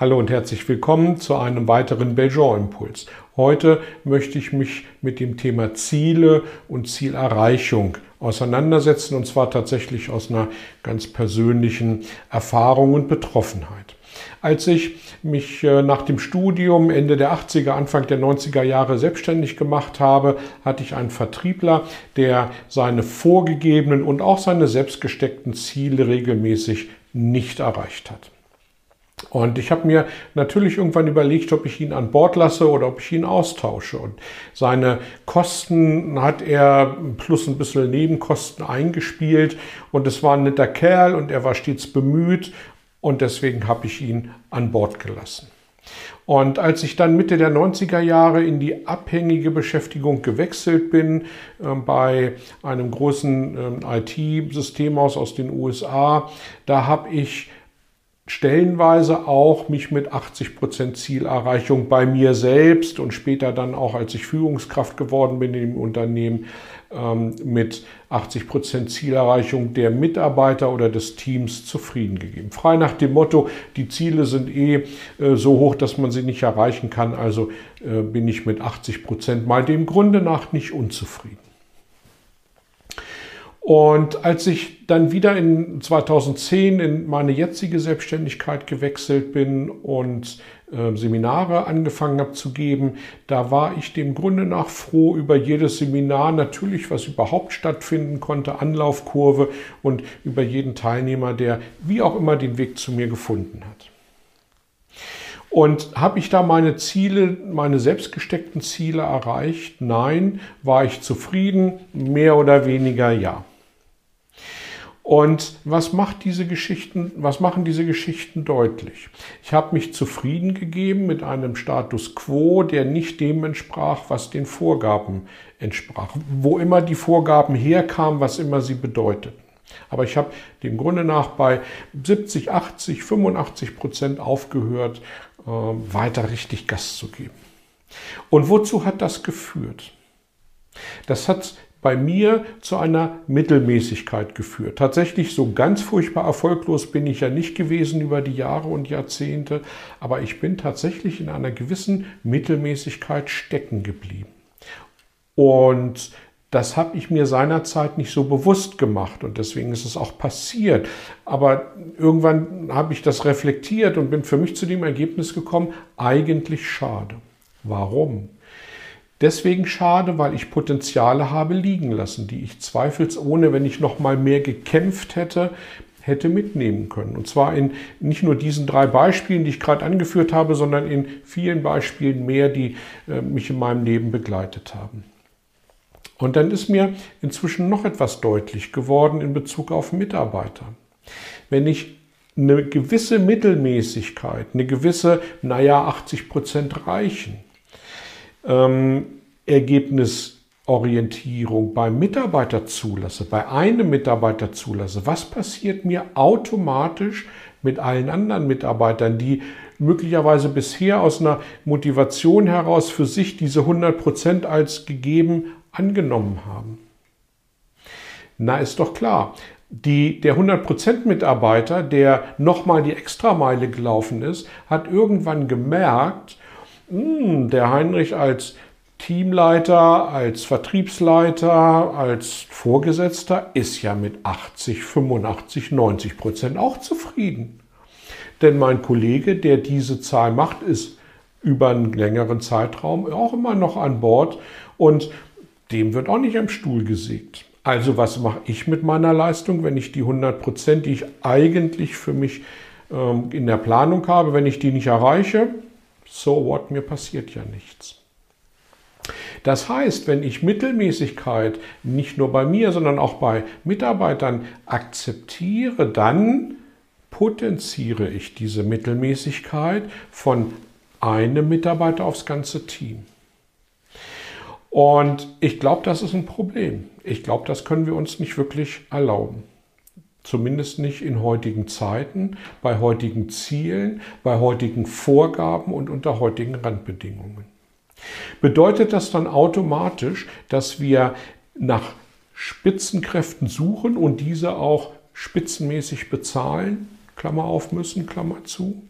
Hallo und herzlich willkommen zu einem weiteren Belgian-Impuls. Heute möchte ich mich mit dem Thema Ziele und Zielerreichung auseinandersetzen und zwar tatsächlich aus einer ganz persönlichen Erfahrung und Betroffenheit. Als ich mich äh, nach dem Studium Ende der 80er, Anfang der 90er Jahre selbstständig gemacht habe, hatte ich einen Vertriebler, der seine vorgegebenen und auch seine selbstgesteckten Ziele regelmäßig nicht erreicht hat. Und ich habe mir natürlich irgendwann überlegt, ob ich ihn an Bord lasse oder ob ich ihn austausche. Und seine Kosten hat er plus ein bisschen Nebenkosten eingespielt. Und es war ein netter Kerl und er war stets bemüht. Und deswegen habe ich ihn an Bord gelassen. Und als ich dann Mitte der 90er Jahre in die abhängige Beschäftigung gewechselt bin äh, bei einem großen äh, IT-Systemhaus aus den USA, da habe ich stellenweise auch mich mit 80 Prozent Zielerreichung bei mir selbst und später dann auch, als ich Führungskraft geworden bin im Unternehmen, ähm, mit 80 Prozent Zielerreichung der Mitarbeiter oder des Teams zufrieden gegeben. Frei nach dem Motto, die Ziele sind eh äh, so hoch, dass man sie nicht erreichen kann, also äh, bin ich mit 80 Prozent mal dem Grunde nach nicht unzufrieden. Und als ich dann wieder in 2010 in meine jetzige Selbstständigkeit gewechselt bin und äh, Seminare angefangen habe zu geben, da war ich dem Grunde nach froh über jedes Seminar, natürlich was überhaupt stattfinden konnte, Anlaufkurve und über jeden Teilnehmer, der wie auch immer den Weg zu mir gefunden hat. Und habe ich da meine Ziele, meine selbstgesteckten Ziele erreicht? Nein. War ich zufrieden? Mehr oder weniger ja. Und was macht diese Geschichten, was machen diese Geschichten deutlich? Ich habe mich zufrieden gegeben mit einem Status quo, der nicht dem entsprach, was den Vorgaben entsprach. Wo immer die Vorgaben herkamen, was immer sie bedeuteten. Aber ich habe dem Grunde nach bei 70, 80, 85 Prozent aufgehört, äh, weiter richtig Gas zu geben. Und wozu hat das geführt? Das hat bei mir zu einer Mittelmäßigkeit geführt. Tatsächlich so ganz furchtbar erfolglos bin ich ja nicht gewesen über die Jahre und Jahrzehnte, aber ich bin tatsächlich in einer gewissen Mittelmäßigkeit stecken geblieben. Und das habe ich mir seinerzeit nicht so bewusst gemacht und deswegen ist es auch passiert. Aber irgendwann habe ich das reflektiert und bin für mich zu dem Ergebnis gekommen, eigentlich schade. Warum? Deswegen schade, weil ich Potenziale habe liegen lassen, die ich zweifelsohne, wenn ich noch mal mehr gekämpft hätte, hätte mitnehmen können. Und zwar in nicht nur diesen drei Beispielen, die ich gerade angeführt habe, sondern in vielen Beispielen mehr, die äh, mich in meinem Leben begleitet haben. Und dann ist mir inzwischen noch etwas deutlich geworden in Bezug auf Mitarbeiter. Wenn ich eine gewisse Mittelmäßigkeit, eine gewisse, naja, 80 Prozent reichen, ähm, Ergebnisorientierung beim Mitarbeiter zulasse, bei einem Mitarbeiter zulasse, was passiert mir automatisch mit allen anderen Mitarbeitern, die möglicherweise bisher aus einer Motivation heraus für sich diese 100% als gegeben angenommen haben? Na, ist doch klar. Die, der 100% Mitarbeiter, der nochmal die Extrameile gelaufen ist, hat irgendwann gemerkt, hm, der Heinrich als Teamleiter, als Vertriebsleiter, als Vorgesetzter ist ja mit 80, 85, 90 Prozent auch zufrieden. Denn mein Kollege, der diese Zahl macht, ist über einen längeren Zeitraum auch immer noch an Bord und dem wird auch nicht am Stuhl gesägt. Also was mache ich mit meiner Leistung, wenn ich die 100 Prozent, die ich eigentlich für mich ähm, in der Planung habe, wenn ich die nicht erreiche, so what, mir passiert ja nichts. Das heißt, wenn ich Mittelmäßigkeit nicht nur bei mir, sondern auch bei Mitarbeitern akzeptiere, dann potenziere ich diese Mittelmäßigkeit von einem Mitarbeiter aufs ganze Team. Und ich glaube, das ist ein Problem. Ich glaube, das können wir uns nicht wirklich erlauben. Zumindest nicht in heutigen Zeiten, bei heutigen Zielen, bei heutigen Vorgaben und unter heutigen Randbedingungen. Bedeutet das dann automatisch, dass wir nach Spitzenkräften suchen und diese auch spitzenmäßig bezahlen? Klammer auf müssen, Klammer zu.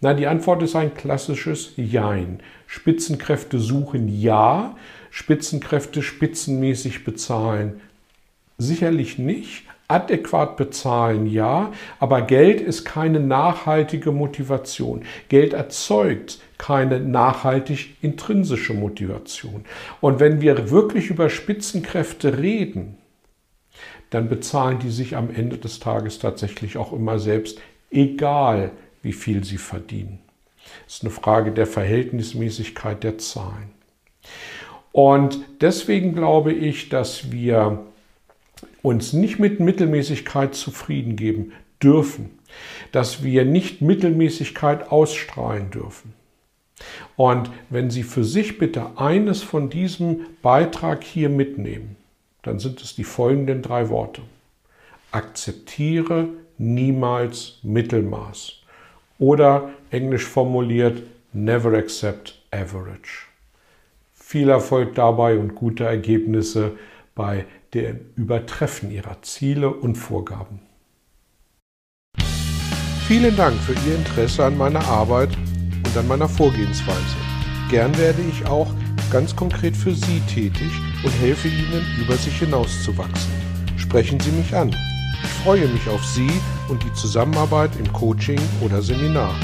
Na, die Antwort ist ein klassisches Jein. Spitzenkräfte suchen ja, Spitzenkräfte spitzenmäßig bezahlen sicherlich nicht, adäquat bezahlen ja, aber Geld ist keine nachhaltige Motivation. Geld erzeugt keine nachhaltig intrinsische Motivation. Und wenn wir wirklich über Spitzenkräfte reden, dann bezahlen die sich am Ende des Tages tatsächlich auch immer selbst, egal wie viel sie verdienen. Das ist eine Frage der Verhältnismäßigkeit der Zahlen. Und deswegen glaube ich, dass wir uns nicht mit Mittelmäßigkeit zufrieden geben dürfen, dass wir nicht Mittelmäßigkeit ausstrahlen dürfen. Und wenn Sie für sich bitte eines von diesem Beitrag hier mitnehmen, dann sind es die folgenden drei Worte. Akzeptiere niemals Mittelmaß. Oder englisch formuliert, never accept average. Viel Erfolg dabei und gute Ergebnisse bei dem Übertreffen Ihrer Ziele und Vorgaben. Vielen Dank für Ihr Interesse an meiner Arbeit und an meiner Vorgehensweise. Gern werde ich auch ganz konkret für Sie tätig und helfe Ihnen, über sich hinauszuwachsen. Sprechen Sie mich an. Ich freue mich auf Sie und die Zusammenarbeit im Coaching oder Seminar.